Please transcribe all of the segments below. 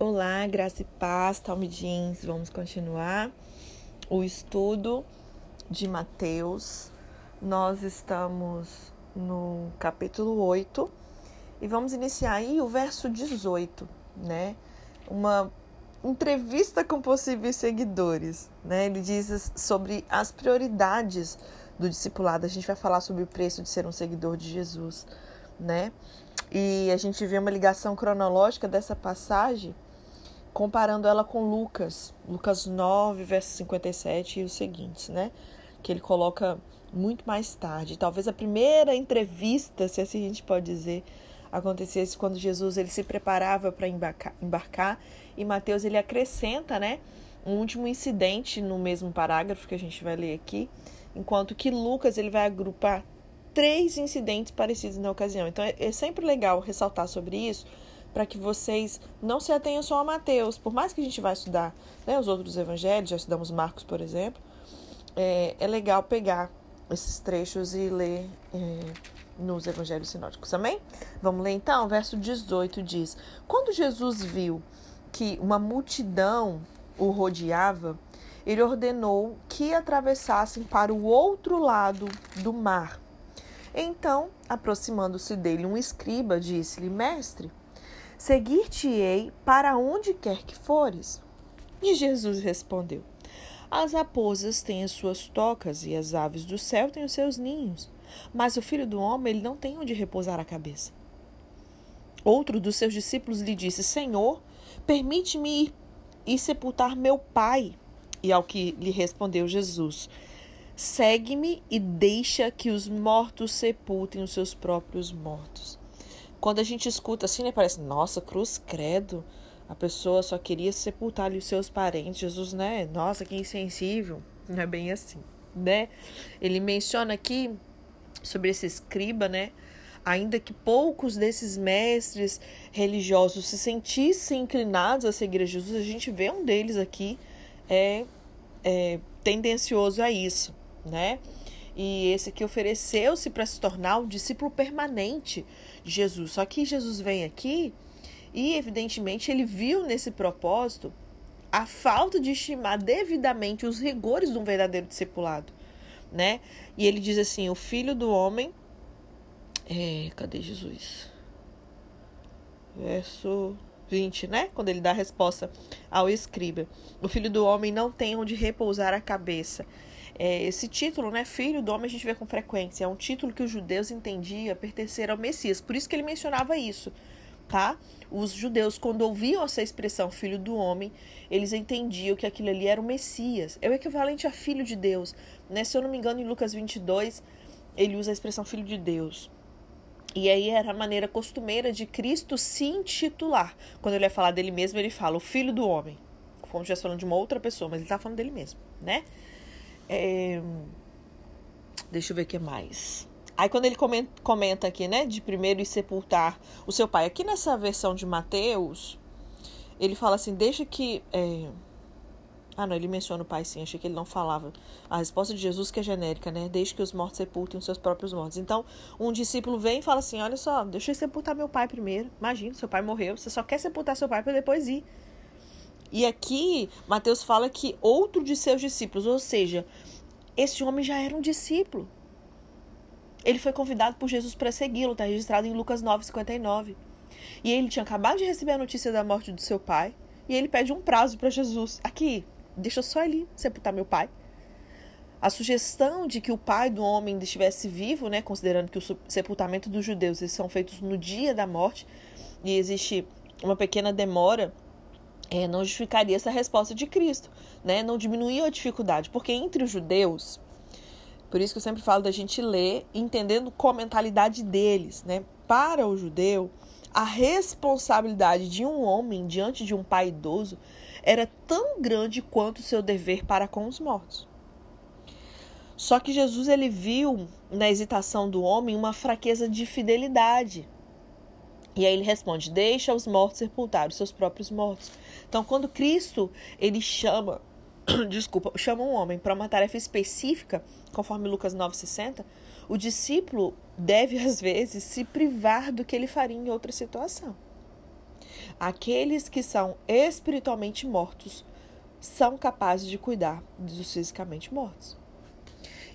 Olá, graça e paz, Talmidins. Vamos continuar o estudo de Mateus. Nós estamos no capítulo 8 e vamos iniciar aí o verso 18, né? Uma entrevista com possíveis seguidores, né? Ele diz sobre as prioridades do discipulado. A gente vai falar sobre o preço de ser um seguidor de Jesus, né? E a gente vê uma ligação cronológica dessa passagem comparando ela com Lucas, Lucas 9, verso 57 e os seguintes, né? Que ele coloca muito mais tarde. Talvez a primeira entrevista, se assim a gente pode dizer, acontecesse quando Jesus ele se preparava para embarcar, embarcar e Mateus ele acrescenta, né, um último incidente no mesmo parágrafo que a gente vai ler aqui, enquanto que Lucas ele vai agrupar três incidentes parecidos na ocasião. Então é, é sempre legal ressaltar sobre isso, para que vocês não se atenham só a Mateus. Por mais que a gente vá estudar né, os outros evangelhos, já estudamos Marcos, por exemplo, é, é legal pegar esses trechos e ler é, nos evangelhos sinóticos. Amém? Vamos ler então? Verso 18 diz: Quando Jesus viu que uma multidão o rodeava, ele ordenou que atravessassem para o outro lado do mar. Então, aproximando-se dele um escriba, disse-lhe: Mestre, Seguir-te-ei para onde quer que fores. E Jesus respondeu: As raposas têm as suas tocas e as aves do céu têm os seus ninhos, mas o filho do homem ele não tem onde repousar a cabeça. Outro dos seus discípulos lhe disse: Senhor, permite-me ir e sepultar meu pai. E ao que lhe respondeu Jesus: Segue-me e deixa que os mortos sepultem os seus próprios mortos. Quando a gente escuta assim, né, parece, nossa, cruz credo. A pessoa só queria sepultar ali os seus parentes. Jesus, né? Nossa, que insensível. Não é bem assim, né? Ele menciona aqui sobre esse escriba, né? Ainda que poucos desses mestres religiosos se sentissem inclinados a seguir a Jesus, a gente vê um deles aqui é, é tendencioso a isso, né? E esse que ofereceu-se para se tornar o discípulo permanente de Jesus. Só que Jesus vem aqui e, evidentemente, ele viu nesse propósito a falta de estimar devidamente os rigores de um verdadeiro discipulado, né? E ele diz assim: o filho do homem. É, cadê Jesus? Verso 20, né? Quando ele dá a resposta ao escriba: O filho do homem não tem onde repousar a cabeça. É, esse título, né, filho do homem, a gente vê com frequência. É um título que os judeus entendiam pertencer ao Messias. Por isso que ele mencionava isso, tá? Os judeus, quando ouviam essa expressão filho do homem, eles entendiam que aquilo ali era o Messias. É o equivalente a filho de Deus. Né? Se eu não me engano, em Lucas 22, ele usa a expressão filho de Deus. E aí era a maneira costumeira de Cristo se intitular. Quando ele ia falar dele mesmo, ele fala o filho do homem. Como se estivesse falando de uma outra pessoa, mas ele está falando dele mesmo, né? É... Deixa eu ver o que mais. Aí quando ele comenta aqui, né, de primeiro ir sepultar o seu pai, aqui nessa versão de Mateus, ele fala assim, deixa que... É... Ah, não, ele menciona o pai sim, achei que ele não falava. A resposta de Jesus que é genérica, né? Deixe que os mortos sepultem os seus próprios mortos. Então, um discípulo vem e fala assim, olha só, deixa eu sepultar meu pai primeiro. Imagina, seu pai morreu, você só quer sepultar seu pai para depois ir. E aqui, Mateus fala que outro de seus discípulos, ou seja, esse homem já era um discípulo. Ele foi convidado por Jesus para segui-lo, está registrado em Lucas 9,59. E ele tinha acabado de receber a notícia da morte do seu pai, e ele pede um prazo para Jesus. Aqui, deixa só ele sepultar meu pai. A sugestão de que o pai do homem estivesse vivo, né, considerando que o sepultamento dos judeus eles são feitos no dia da morte, e existe uma pequena demora é, não justificaria essa resposta de Cristo, né? não diminuía a dificuldade, porque entre os judeus, por isso que eu sempre falo da gente ler, entendendo com a mentalidade deles, né? para o judeu, a responsabilidade de um homem diante de um pai idoso era tão grande quanto o seu dever para com os mortos. Só que Jesus ele viu na hesitação do homem uma fraqueza de fidelidade. E aí ele responde: Deixa os mortos sepultar os seus próprios mortos. Então, quando Cristo ele chama, desculpa, chama um homem para uma tarefa específica, conforme Lucas 9:60, o discípulo deve às vezes se privar do que ele faria em outra situação. Aqueles que são espiritualmente mortos são capazes de cuidar dos fisicamente mortos.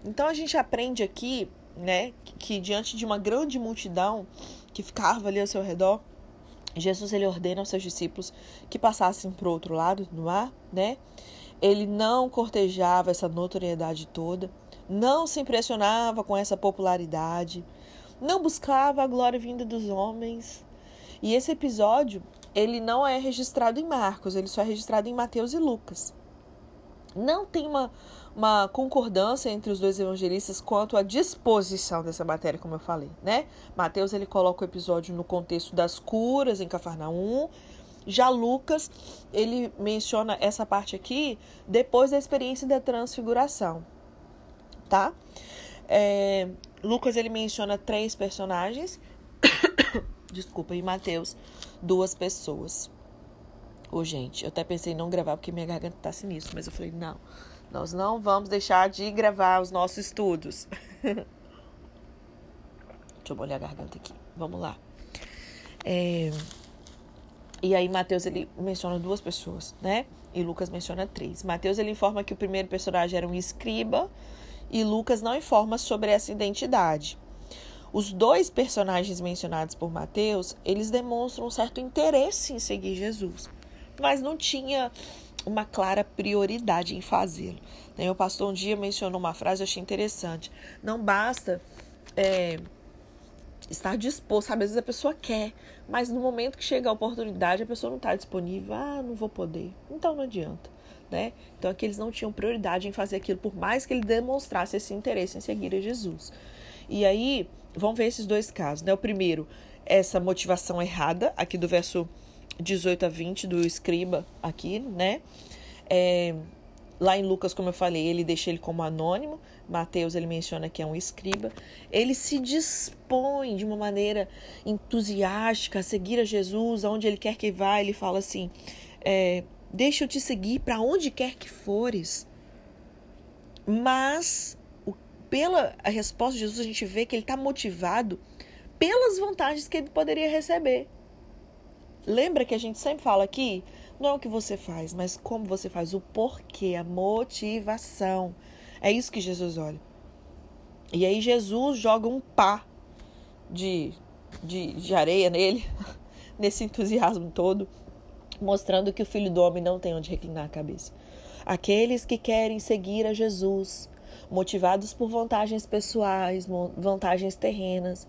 Então a gente aprende aqui, né, que, que diante de uma grande multidão que ficava ali ao seu redor, Jesus ele ordena aos seus discípulos que passassem para o outro lado do mar, né? Ele não cortejava essa notoriedade toda, não se impressionava com essa popularidade, não buscava a glória vinda dos homens. E esse episódio, ele não é registrado em Marcos, ele só é registrado em Mateus e Lucas. Não tem uma, uma concordância entre os dois evangelistas quanto à disposição dessa matéria, como eu falei, né? Mateus ele coloca o episódio no contexto das curas em Cafarnaum. Já Lucas, ele menciona essa parte aqui depois da experiência da transfiguração, tá? É, Lucas ele menciona três personagens, desculpa, e Mateus duas pessoas. Gente, eu até pensei em não gravar porque minha garganta tá sinistra, mas eu falei, não, nós não vamos deixar de gravar os nossos estudos. Deixa eu molhar a garganta aqui. Vamos lá. É... E aí Mateus ele menciona duas pessoas, né? E Lucas menciona três. Mateus ele informa que o primeiro personagem era um escriba e Lucas não informa sobre essa identidade. Os dois personagens mencionados por Mateus, eles demonstram um certo interesse em seguir Jesus, mas não tinha uma clara prioridade em fazê-lo. Né? O pastor um dia mencionou uma frase, eu achei interessante. Não basta é, estar disposto, sabe? Às vezes a pessoa quer, mas no momento que chega a oportunidade, a pessoa não está disponível. Ah, não vou poder. Então não adianta. Né? Então aqui eles não tinham prioridade em fazer aquilo, por mais que ele demonstrasse esse interesse em seguir a Jesus. E aí, vamos ver esses dois casos. Né? O primeiro, essa motivação errada, aqui do verso 18 a 20 do escriba aqui, né? É, lá em Lucas, como eu falei, ele deixa ele como anônimo. Mateus ele menciona que é um escriba. Ele se dispõe de uma maneira entusiástica a seguir a Jesus, aonde ele quer que vá. Ele fala assim: é, Deixa eu te seguir para onde quer que fores. Mas, o, pela a resposta de Jesus, a gente vê que ele está motivado pelas vantagens que ele poderia receber. Lembra que a gente sempre fala aqui? Não é o que você faz, mas como você faz, o porquê, a motivação. É isso que Jesus olha. E aí Jesus joga um pá de, de, de areia nele, nesse entusiasmo todo, mostrando que o filho do homem não tem onde reclinar a cabeça. Aqueles que querem seguir a Jesus, motivados por vantagens pessoais, vantagens terrenas,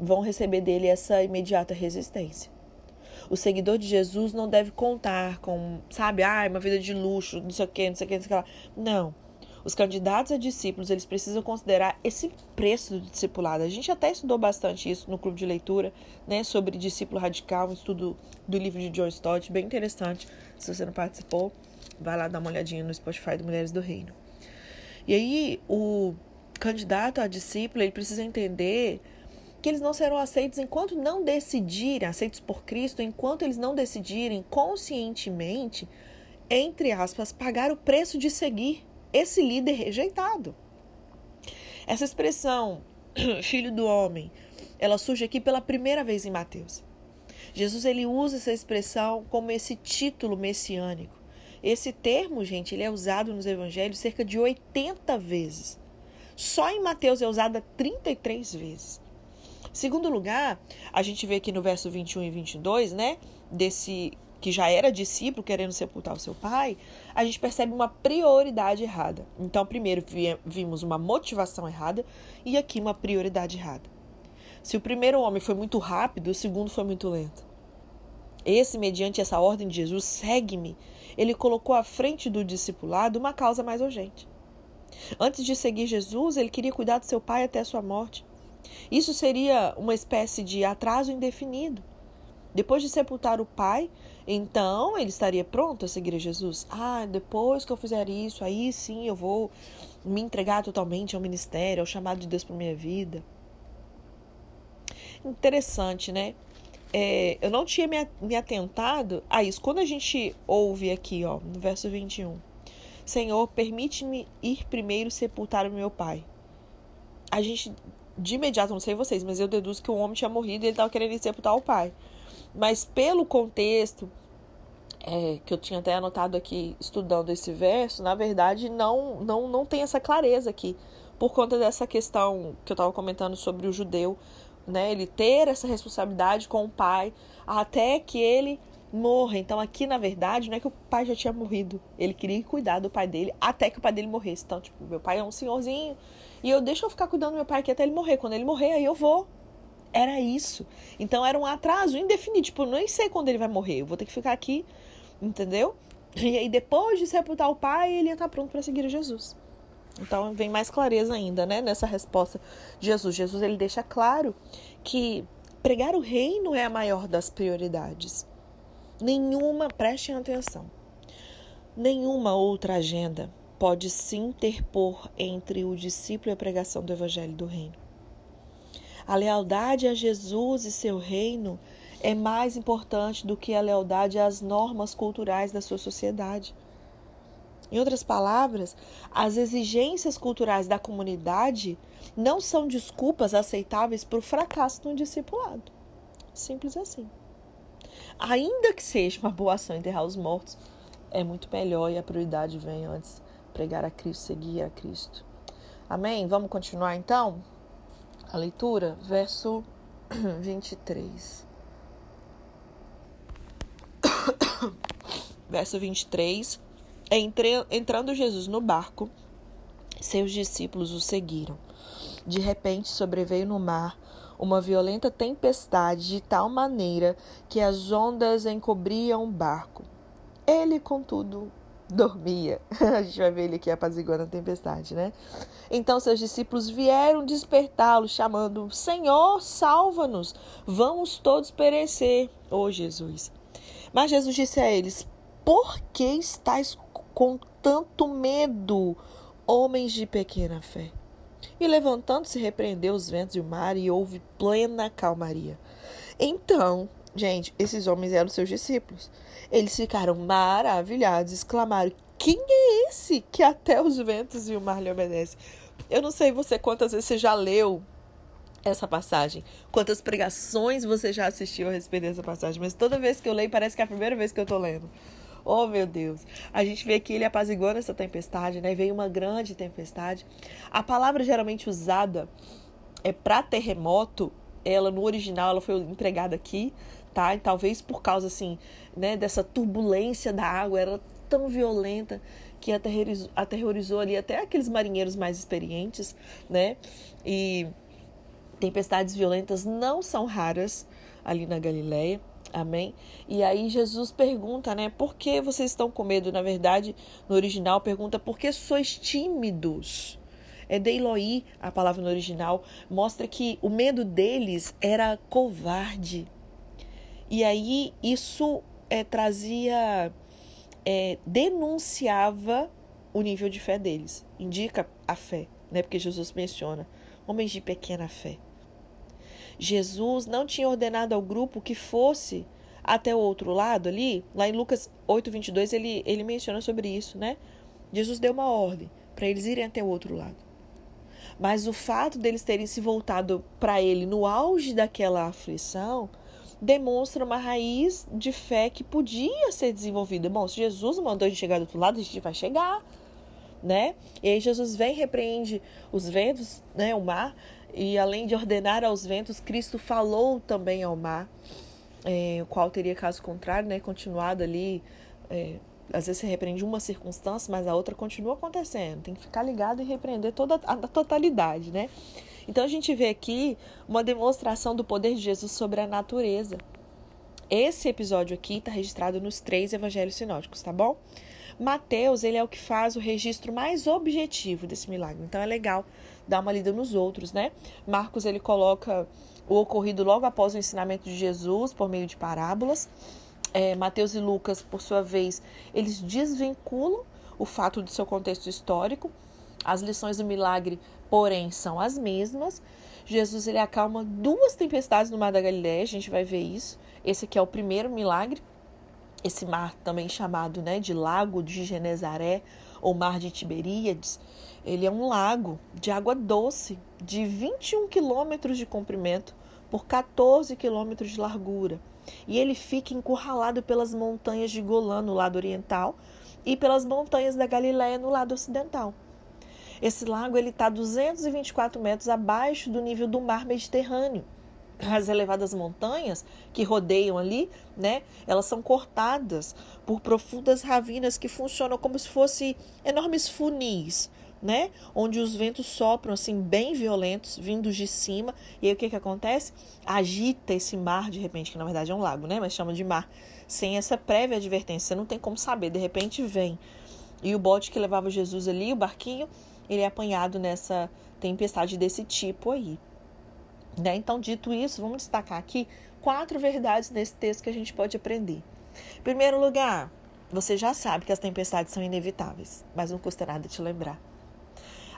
vão receber dele essa imediata resistência. O seguidor de Jesus não deve contar com, sabe, ah, uma vida de luxo, não sei o quê, não sei o quê, não sei o quê. Não. Os candidatos a discípulos, eles precisam considerar esse preço do discipulado. A gente até estudou bastante isso no clube de leitura, né, sobre discípulo radical, um estudo do livro de John Stott, bem interessante. Se você não participou, vai lá dar uma olhadinha no Spotify do Mulheres do Reino. E aí, o candidato a discípulo, ele precisa entender eles não serão aceitos enquanto não decidirem, aceitos por Cristo, enquanto eles não decidirem conscientemente, entre aspas, pagar o preço de seguir esse líder rejeitado. Essa expressão, filho do homem, ela surge aqui pela primeira vez em Mateus. Jesus ele usa essa expressão como esse título messiânico. Esse termo, gente, ele é usado nos evangelhos cerca de 80 vezes. Só em Mateus é usada 33 vezes. Segundo lugar, a gente vê aqui no verso 21 e 22, né, desse que já era discípulo querendo sepultar o seu pai, a gente percebe uma prioridade errada. Então, primeiro vimos uma motivação errada e aqui uma prioridade errada. Se o primeiro homem foi muito rápido, o segundo foi muito lento. Esse, mediante essa ordem de Jesus, segue-me, ele colocou à frente do discipulado uma causa mais urgente. Antes de seguir Jesus, ele queria cuidar do seu pai até a sua morte. Isso seria uma espécie de atraso indefinido. Depois de sepultar o pai, então ele estaria pronto a seguir a Jesus? Ah, depois que eu fizer isso, aí sim eu vou me entregar totalmente ao ministério, ao chamado de Deus para minha vida. Interessante, né? É, eu não tinha me, atentado a isso. Quando a gente ouve aqui, ó, no verso 21, Senhor, permite-me ir primeiro sepultar o meu pai. A gente de imediato, não sei vocês, mas eu deduzo que o homem tinha morrido e ele estava querendo ir sepultar o pai. Mas pelo contexto, é, que eu tinha até anotado aqui estudando esse verso, na verdade não, não, não tem essa clareza aqui, por conta dessa questão que eu estava comentando sobre o judeu, né? Ele ter essa responsabilidade com o pai até que ele morra. Então aqui, na verdade, não é que o pai já tinha morrido, ele queria cuidar do pai dele até que o pai dele morresse. Então, tipo, meu pai é um senhorzinho e eu deixo eu ficar cuidando do meu pai aqui até ele morrer. Quando ele morrer, aí eu vou. Era isso. Então era um atraso indefinido. Tipo, eu nem sei quando ele vai morrer. Eu vou ter que ficar aqui Entendeu? E aí, depois de sepultar o pai, ele ia estar pronto para seguir Jesus. Então, vem mais clareza ainda, né, nessa resposta de Jesus. Jesus, ele deixa claro que pregar o reino é a maior das prioridades. Nenhuma, prestem atenção, nenhuma outra agenda pode se interpor entre o discípulo e a pregação do evangelho do reino. A lealdade a Jesus e seu reino é mais importante do que a lealdade às normas culturais da sua sociedade. Em outras palavras, as exigências culturais da comunidade não são desculpas aceitáveis para o fracasso no discipulado. Simples assim. Ainda que seja uma boa ação enterrar os mortos, é muito melhor e a prioridade vem antes pregar a Cristo, seguir a Cristo. Amém? Vamos continuar então? A leitura, verso 23. Verso 23. Entre, entrando Jesus no barco, seus discípulos o seguiram. De repente sobreveio no mar uma violenta tempestade de tal maneira que as ondas encobriam o barco. Ele, contudo, dormia. A gente vai ver ele aqui apaziguando a tempestade, né? Então seus discípulos vieram despertá-lo, chamando: Senhor, salva-nos, vamos todos perecer. Ô oh, Jesus. Mas Jesus disse a eles: Por que estáis com tanto medo, homens de pequena fé? E levantando-se, repreendeu os ventos e o mar, e houve plena calmaria. Então, gente, esses homens eram seus discípulos. Eles ficaram maravilhados, exclamaram: Quem é esse que até os ventos e o mar lhe obedecem? Eu não sei você quantas vezes você já leu essa passagem. Quantas pregações você já assistiu a respeito dessa passagem? Mas toda vez que eu leio, parece que é a primeira vez que eu tô lendo. Oh, meu Deus. A gente vê que ele apaziguando essa tempestade, né? Veio uma grande tempestade. A palavra geralmente usada é para terremoto, ela no original ela foi empregada aqui, tá? E talvez por causa assim, né, dessa turbulência da água, era tão violenta que aterrorizou, aterrorizou ali até aqueles marinheiros mais experientes, né? E Tempestades violentas não são raras ali na Galileia. Amém? E aí Jesus pergunta, né? Por que vocês estão com medo? Na verdade, no original pergunta por que sois tímidos? É Deiloi, a palavra no original, mostra que o medo deles era covarde. E aí isso é, trazia, é, denunciava o nível de fé deles, indica a fé, né? Porque Jesus menciona homens de pequena fé. Jesus não tinha ordenado ao grupo que fosse até o outro lado ali. Lá em Lucas 8, 22, ele, ele menciona sobre isso, né? Jesus deu uma ordem para eles irem até o outro lado. Mas o fato deles terem se voltado para ele no auge daquela aflição demonstra uma raiz de fé que podia ser desenvolvida. Bom, se Jesus mandou a gente chegar do outro lado, a gente vai chegar, né? E aí Jesus vem, repreende os ventos, né, o mar, e além de ordenar aos ventos, Cristo falou também ao mar, é, o qual teria, caso contrário, né, continuado ali. É, às vezes você repreende uma circunstância, mas a outra continua acontecendo. Tem que ficar ligado e repreender toda a, totalidade, né? Então a gente vê aqui uma demonstração do poder de Jesus sobre a natureza. Esse episódio aqui está registrado nos três evangelhos sinóticos, tá bom? Mateus, ele é o que faz o registro mais objetivo desse milagre. Então é legal dar uma lida nos outros, né? Marcos ele coloca o ocorrido logo após o ensinamento de Jesus por meio de parábolas. É, Mateus e Lucas, por sua vez, eles desvinculam o fato do seu contexto histórico. As lições do milagre, porém, são as mesmas. Jesus ele acalma duas tempestades no Mar da Galileia, a gente vai ver isso. Esse aqui é o primeiro milagre. Esse mar também chamado né, de Lago de Genezaré ou Mar de Tiberíades, ele é um lago de água doce, de 21 quilômetros de comprimento por 14 quilômetros de largura. E ele fica encurralado pelas montanhas de Golã no lado oriental e pelas montanhas da Galiléia no lado ocidental. Esse lago ele está 224 metros abaixo do nível do mar Mediterrâneo. As elevadas montanhas que rodeiam ali, né, elas são cortadas por profundas ravinas que funcionam como se fossem enormes funis, né? Onde os ventos sopram assim bem violentos, vindos de cima. E aí o que que acontece? Agita esse mar de repente, que na verdade é um lago, né? Mas chama de mar. Sem essa prévia advertência, você não tem como saber, de repente vem. E o bote que levava Jesus ali, o barquinho, ele é apanhado nessa tempestade desse tipo aí. Né? Então, dito isso, vamos destacar aqui quatro verdades nesse texto que a gente pode aprender. Em primeiro lugar, você já sabe que as tempestades são inevitáveis, mas não custa nada te lembrar.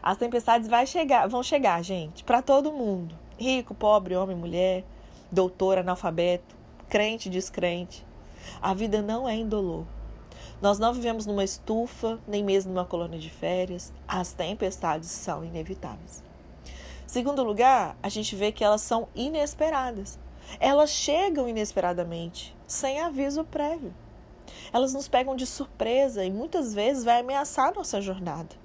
As tempestades vai chegar, vão chegar, gente, para todo mundo. Rico, pobre, homem, mulher, doutor, analfabeto, crente, descrente. A vida não é indolor. Nós não vivemos numa estufa, nem mesmo numa colônia de férias. As tempestades são inevitáveis. Segundo lugar, a gente vê que elas são inesperadas. Elas chegam inesperadamente, sem aviso prévio. Elas nos pegam de surpresa e muitas vezes vai ameaçar nossa jornada.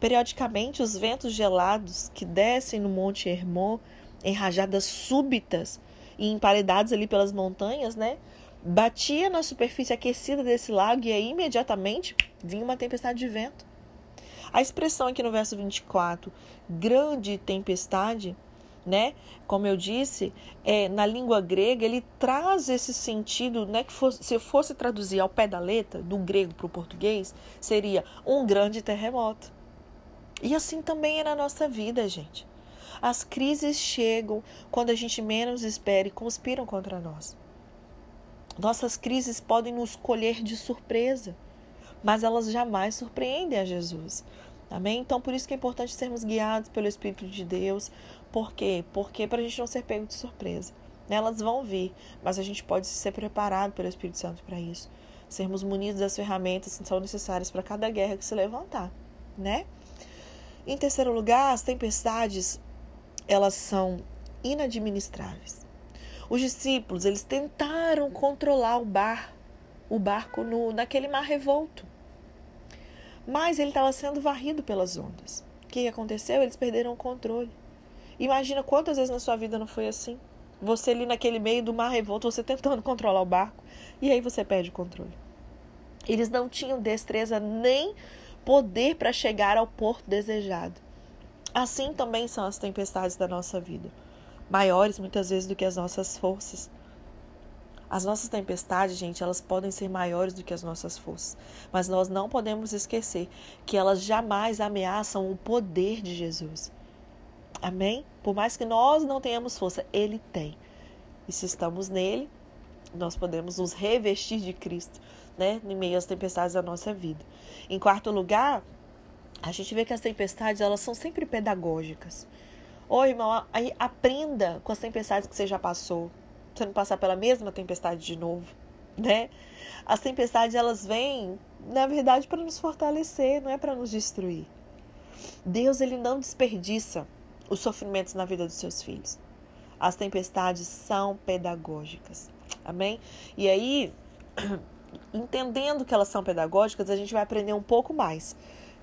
Periodicamente, os ventos gelados que descem no Monte Hermon em rajadas súbitas e emparedados ali pelas montanhas, né? Batia na superfície aquecida desse lago e aí imediatamente vinha uma tempestade de vento. A expressão aqui no verso 24, grande tempestade, né? Como eu disse, é, na língua grega ele traz esse sentido, né? Que fosse, se eu fosse traduzir ao pé da letra, do grego para o português, seria um grande terremoto. E assim também é na nossa vida, gente. As crises chegam quando a gente menos espera e conspiram contra nós. Nossas crises podem nos colher de surpresa, mas elas jamais surpreendem a Jesus. Amém? Então, por isso que é importante sermos guiados pelo Espírito de Deus. Por quê? Porque para a gente não ser pego de surpresa. Elas vão vir, mas a gente pode ser preparado pelo Espírito Santo para isso. Sermos munidos das ferramentas que são necessárias para cada guerra que se levantar, né? Em terceiro lugar, as tempestades, elas são inadministráveis. Os discípulos, eles tentaram controlar o bar, o barco no, naquele mar revolto. Mas ele estava sendo varrido pelas ondas. O que aconteceu? Eles perderam o controle. Imagina quantas vezes na sua vida não foi assim. Você ali naquele meio do mar revolto, você tentando controlar o barco, e aí você perde o controle. Eles não tinham destreza nem poder para chegar ao porto desejado. Assim também são as tempestades da nossa vida, maiores muitas vezes do que as nossas forças. As nossas tempestades, gente, elas podem ser maiores do que as nossas forças, mas nós não podemos esquecer que elas jamais ameaçam o poder de Jesus. Amém? Por mais que nós não tenhamos força, Ele tem. E se estamos nele, nós podemos nos revestir de Cristo né, em meio às tempestades da nossa vida. Em quarto lugar, a gente vê que as tempestades elas são sempre pedagógicas. Ô irmão, aí aprenda com as tempestades que você já passou. Você não passar pela mesma tempestade de novo, né? As tempestades elas vêm, na verdade, para nos fortalecer, não é para nos destruir. Deus ele não desperdiça os sofrimentos na vida dos seus filhos. As tempestades são pedagógicas. Amém? E aí, entendendo que elas são pedagógicas, a gente vai aprender um pouco mais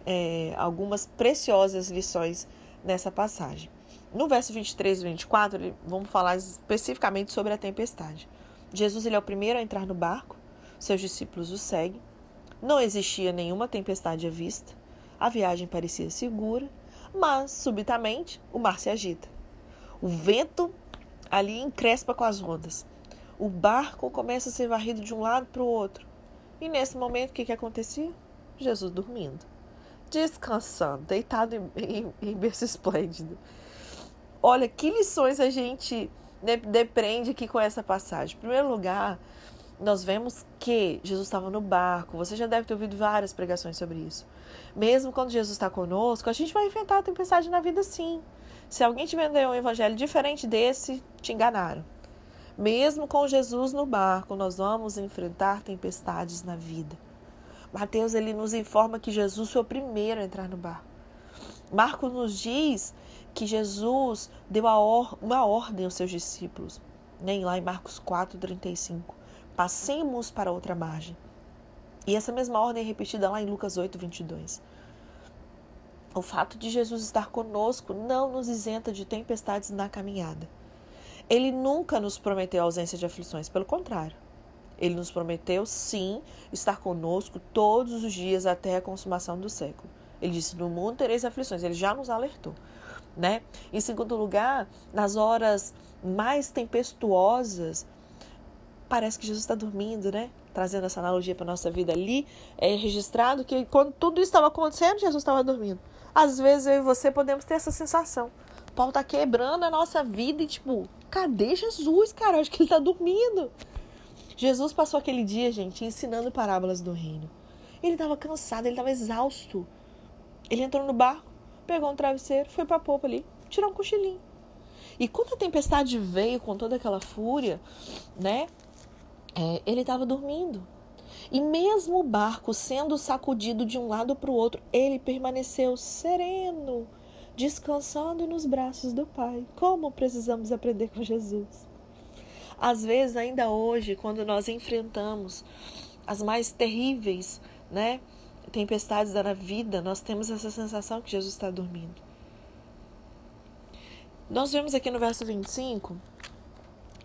é, algumas preciosas lições nessa passagem. No verso 23 e 24, vamos falar especificamente sobre a tempestade. Jesus ele é o primeiro a entrar no barco, seus discípulos o seguem. Não existia nenhuma tempestade à vista, a viagem parecia segura, mas subitamente o mar se agita. O vento ali encrespa com as ondas. O barco começa a ser varrido de um lado para o outro. E nesse momento, o que, que acontecia? Jesus dormindo, descansando, deitado em, em, em berço esplêndido. Olha, que lições a gente depreende aqui com essa passagem. Em primeiro lugar, nós vemos que Jesus estava no barco. Você já deve ter ouvido várias pregações sobre isso. Mesmo quando Jesus está conosco, a gente vai enfrentar a tempestade na vida sim. Se alguém te vendeu um evangelho diferente desse, te enganaram. Mesmo com Jesus no barco, nós vamos enfrentar tempestades na vida. Mateus ele nos informa que Jesus foi o primeiro a entrar no barco. Marcos nos diz que Jesus deu uma ordem aos seus discípulos. né? lá em Marcos 4, 35. Passemos para outra margem. E essa mesma ordem é repetida lá em Lucas 8, 22. O fato de Jesus estar conosco não nos isenta de tempestades na caminhada. Ele nunca nos prometeu ausência de aflições, pelo contrário. Ele nos prometeu, sim, estar conosco todos os dias até a consumação do século. Ele disse: No mundo tereis aflições. Ele já nos alertou. Né? Em segundo lugar, nas horas mais tempestuosas, parece que Jesus está dormindo, né? Trazendo essa analogia para nossa vida ali, é registrado que quando tudo isso estava acontecendo, Jesus estava dormindo. Às vezes eu e você podemos ter essa sensação. Paulo está quebrando a nossa vida e tipo, cadê Jesus, cara? Eu acho que ele está dormindo. Jesus passou aquele dia, gente, ensinando parábolas do reino. Ele estava cansado, ele estava exausto. Ele entrou no barco, pegou um travesseiro, foi para a popa ali, tirou um cochilinho. E quando a tempestade veio com toda aquela fúria, né? É, ele estava dormindo. E mesmo o barco sendo sacudido de um lado para o outro, ele permaneceu sereno, descansando nos braços do Pai. Como precisamos aprender com Jesus? Às vezes, ainda hoje, quando nós enfrentamos as mais terríveis, né, tempestades da vida, nós temos essa sensação que Jesus está dormindo. Nós vemos aqui no verso 25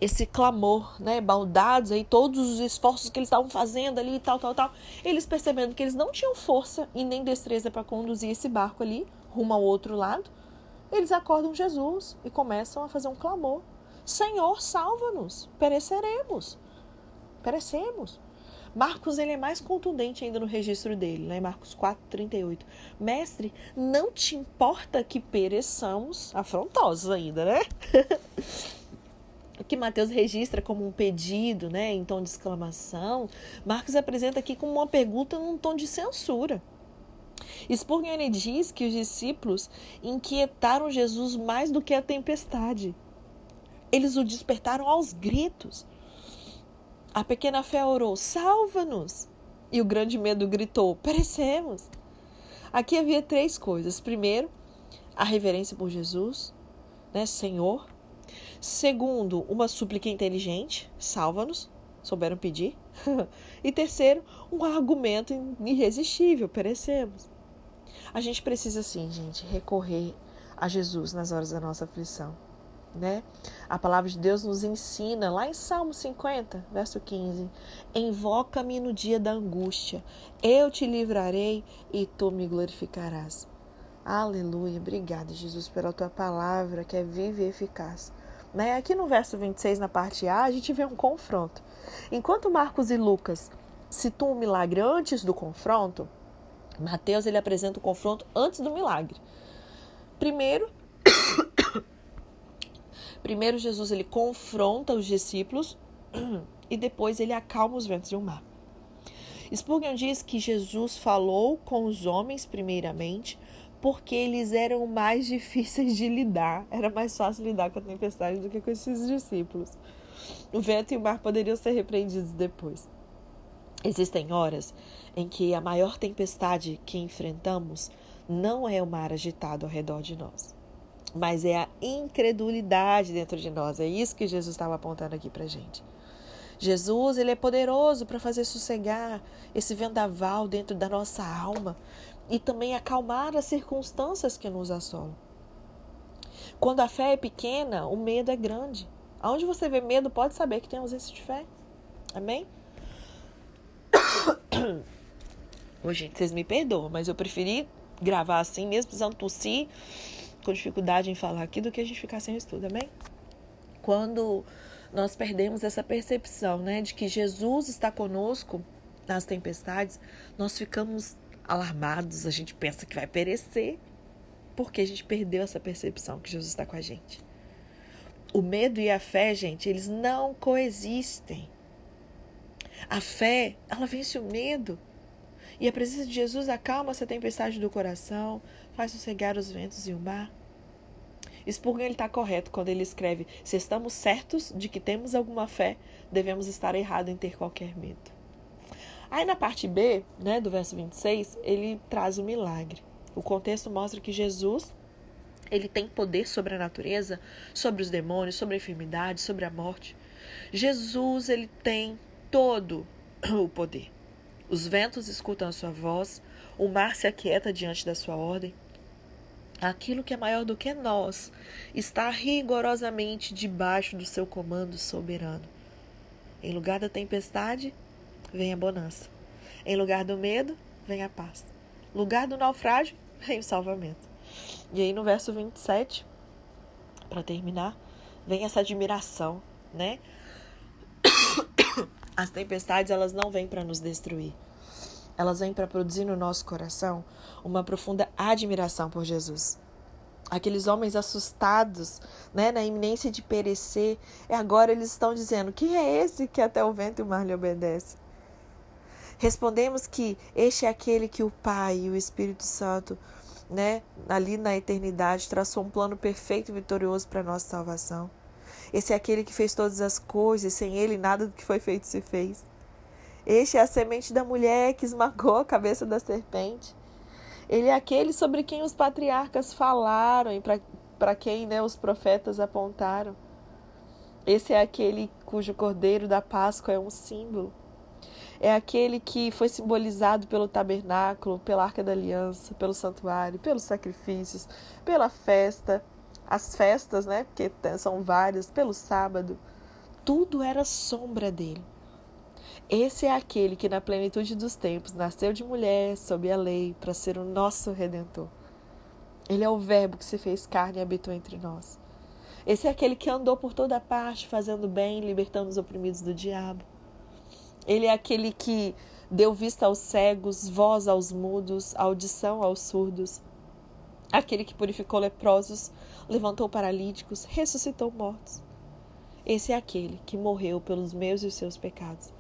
esse clamor, né, baldados aí todos os esforços que eles estavam fazendo ali e tal, tal, tal. Eles percebendo que eles não tinham força e nem destreza para conduzir esse barco ali rumo ao outro lado, eles acordam Jesus e começam a fazer um clamor. Senhor, salva-nos, pereceremos. Perecemos. Marcos ele é mais contundente ainda no registro dele, né? Marcos 4:38. Mestre, não te importa que pereçamos, afrontosos ainda, né? o que Mateus registra como um pedido, né, em tom de exclamação, Marcos apresenta aqui como uma pergunta num tom de censura. Spurgeon diz que os discípulos inquietaram Jesus mais do que a tempestade. Eles o despertaram aos gritos. A pequena fé orou: salva-nos! E o grande medo gritou: perecemos! Aqui havia três coisas. Primeiro, a reverência por Jesus, né, Senhor. Segundo, uma súplica inteligente: salva-nos, souberam pedir. e terceiro, um argumento irresistível: perecemos. A gente precisa, sim, gente, recorrer a Jesus nas horas da nossa aflição né? A palavra de Deus nos ensina lá em Salmo 50, verso 15: Invoca-me no dia da angústia, eu te livrarei e tu me glorificarás. Aleluia, obrigada, Jesus, pela tua palavra que é viva e eficaz. Né? Aqui no verso 26, na parte A, a gente vê um confronto. Enquanto Marcos e Lucas citam o milagre antes do confronto, Mateus ele apresenta o confronto antes do milagre. Primeiro, Primeiro Jesus ele confronta os discípulos e depois ele acalma os ventos do mar. Spurgeon diz que Jesus falou com os homens primeiramente porque eles eram mais difíceis de lidar. Era mais fácil lidar com a tempestade do que com esses discípulos. O vento e o mar poderiam ser repreendidos depois. Existem horas em que a maior tempestade que enfrentamos não é o mar agitado ao redor de nós mas é a incredulidade dentro de nós. É isso que Jesus estava apontando aqui para gente. Jesus, ele é poderoso para fazer sossegar esse vendaval dentro da nossa alma e também acalmar as circunstâncias que nos assolam. Quando a fé é pequena, o medo é grande. Aonde você vê medo, pode saber que tem ausência de fé. Amém? Ô, gente, vocês me perdoam, mas eu preferi gravar assim, mesmo precisando tossir com dificuldade em falar aqui do que a gente ficar sem estudo, amém? Quando nós perdemos essa percepção, né, de que Jesus está conosco nas tempestades, nós ficamos alarmados, a gente pensa que vai perecer, porque a gente perdeu essa percepção que Jesus está com a gente. O medo e a fé, gente, eles não coexistem. A fé, ela vence o medo. E a presença de Jesus acalma essa tempestade do coração, faz sossegar os ventos e o mar. Spurgeon está correto quando ele escreve: se estamos certos de que temos alguma fé, devemos estar errados em ter qualquer medo. Aí na parte B, né, do verso 26, ele traz o milagre. O contexto mostra que Jesus ele tem poder sobre a natureza, sobre os demônios, sobre a enfermidade, sobre a morte. Jesus, ele tem todo o poder. Os ventos escutam a sua voz, o mar se aquieta diante da sua ordem. Aquilo que é maior do que nós está rigorosamente debaixo do seu comando soberano. Em lugar da tempestade, vem a bonança. Em lugar do medo, vem a paz. Lugar do naufrágio, vem o salvamento. E aí no verso 27, para terminar, vem essa admiração, né? As tempestades, elas não vêm para nos destruir. Elas vêm para produzir no nosso coração uma profunda admiração por Jesus. Aqueles homens assustados, né, na iminência de perecer, e agora eles estão dizendo: Quem é esse que até o vento e o mar lhe obedece? Respondemos que este é aquele que o Pai e o Espírito Santo, né, ali na eternidade, traçou um plano perfeito e vitorioso para a nossa salvação. Esse é aquele que fez todas as coisas, sem ele nada do que foi feito se fez. Este é a semente da mulher que esmagou a cabeça da serpente. Ele é aquele sobre quem os patriarcas falaram e para quem né, os profetas apontaram. Esse é aquele cujo cordeiro da Páscoa é um símbolo. É aquele que foi simbolizado pelo tabernáculo, pela arca da aliança, pelo santuário, pelos sacrifícios, pela festa, as festas, né? Porque são várias, pelo sábado. Tudo era sombra dele. Esse é aquele que, na plenitude dos tempos, nasceu de mulher, sob a lei, para ser o nosso redentor. Ele é o Verbo que se fez carne e habitou entre nós. Esse é aquele que andou por toda parte, fazendo bem, libertando os oprimidos do diabo. Ele é aquele que deu vista aos cegos, voz aos mudos, audição aos surdos. Aquele que purificou leprosos, levantou paralíticos, ressuscitou mortos. Esse é aquele que morreu pelos meus e os seus pecados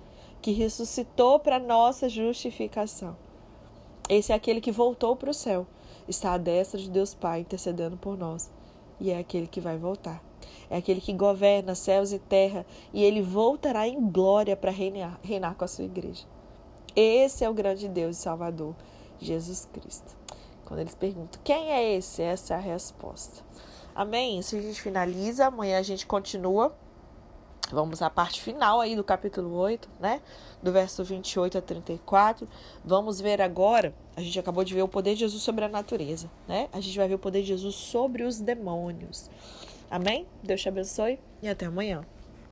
que ressuscitou para nossa justificação. Esse é aquele que voltou para o céu, está à destra de Deus Pai intercedendo por nós, e é aquele que vai voltar. É aquele que governa céus e terra, e ele voltará em glória para reinar, reinar com a sua igreja. Esse é o grande Deus e Salvador, Jesus Cristo. Quando eles perguntam quem é esse, essa é a resposta. Amém? Isso a gente finaliza. Amanhã a gente continua Vamos à parte final aí do capítulo 8, né? Do verso 28 a 34. Vamos ver agora, a gente acabou de ver o poder de Jesus sobre a natureza, né? A gente vai ver o poder de Jesus sobre os demônios. Amém? Deus te abençoe e até amanhã.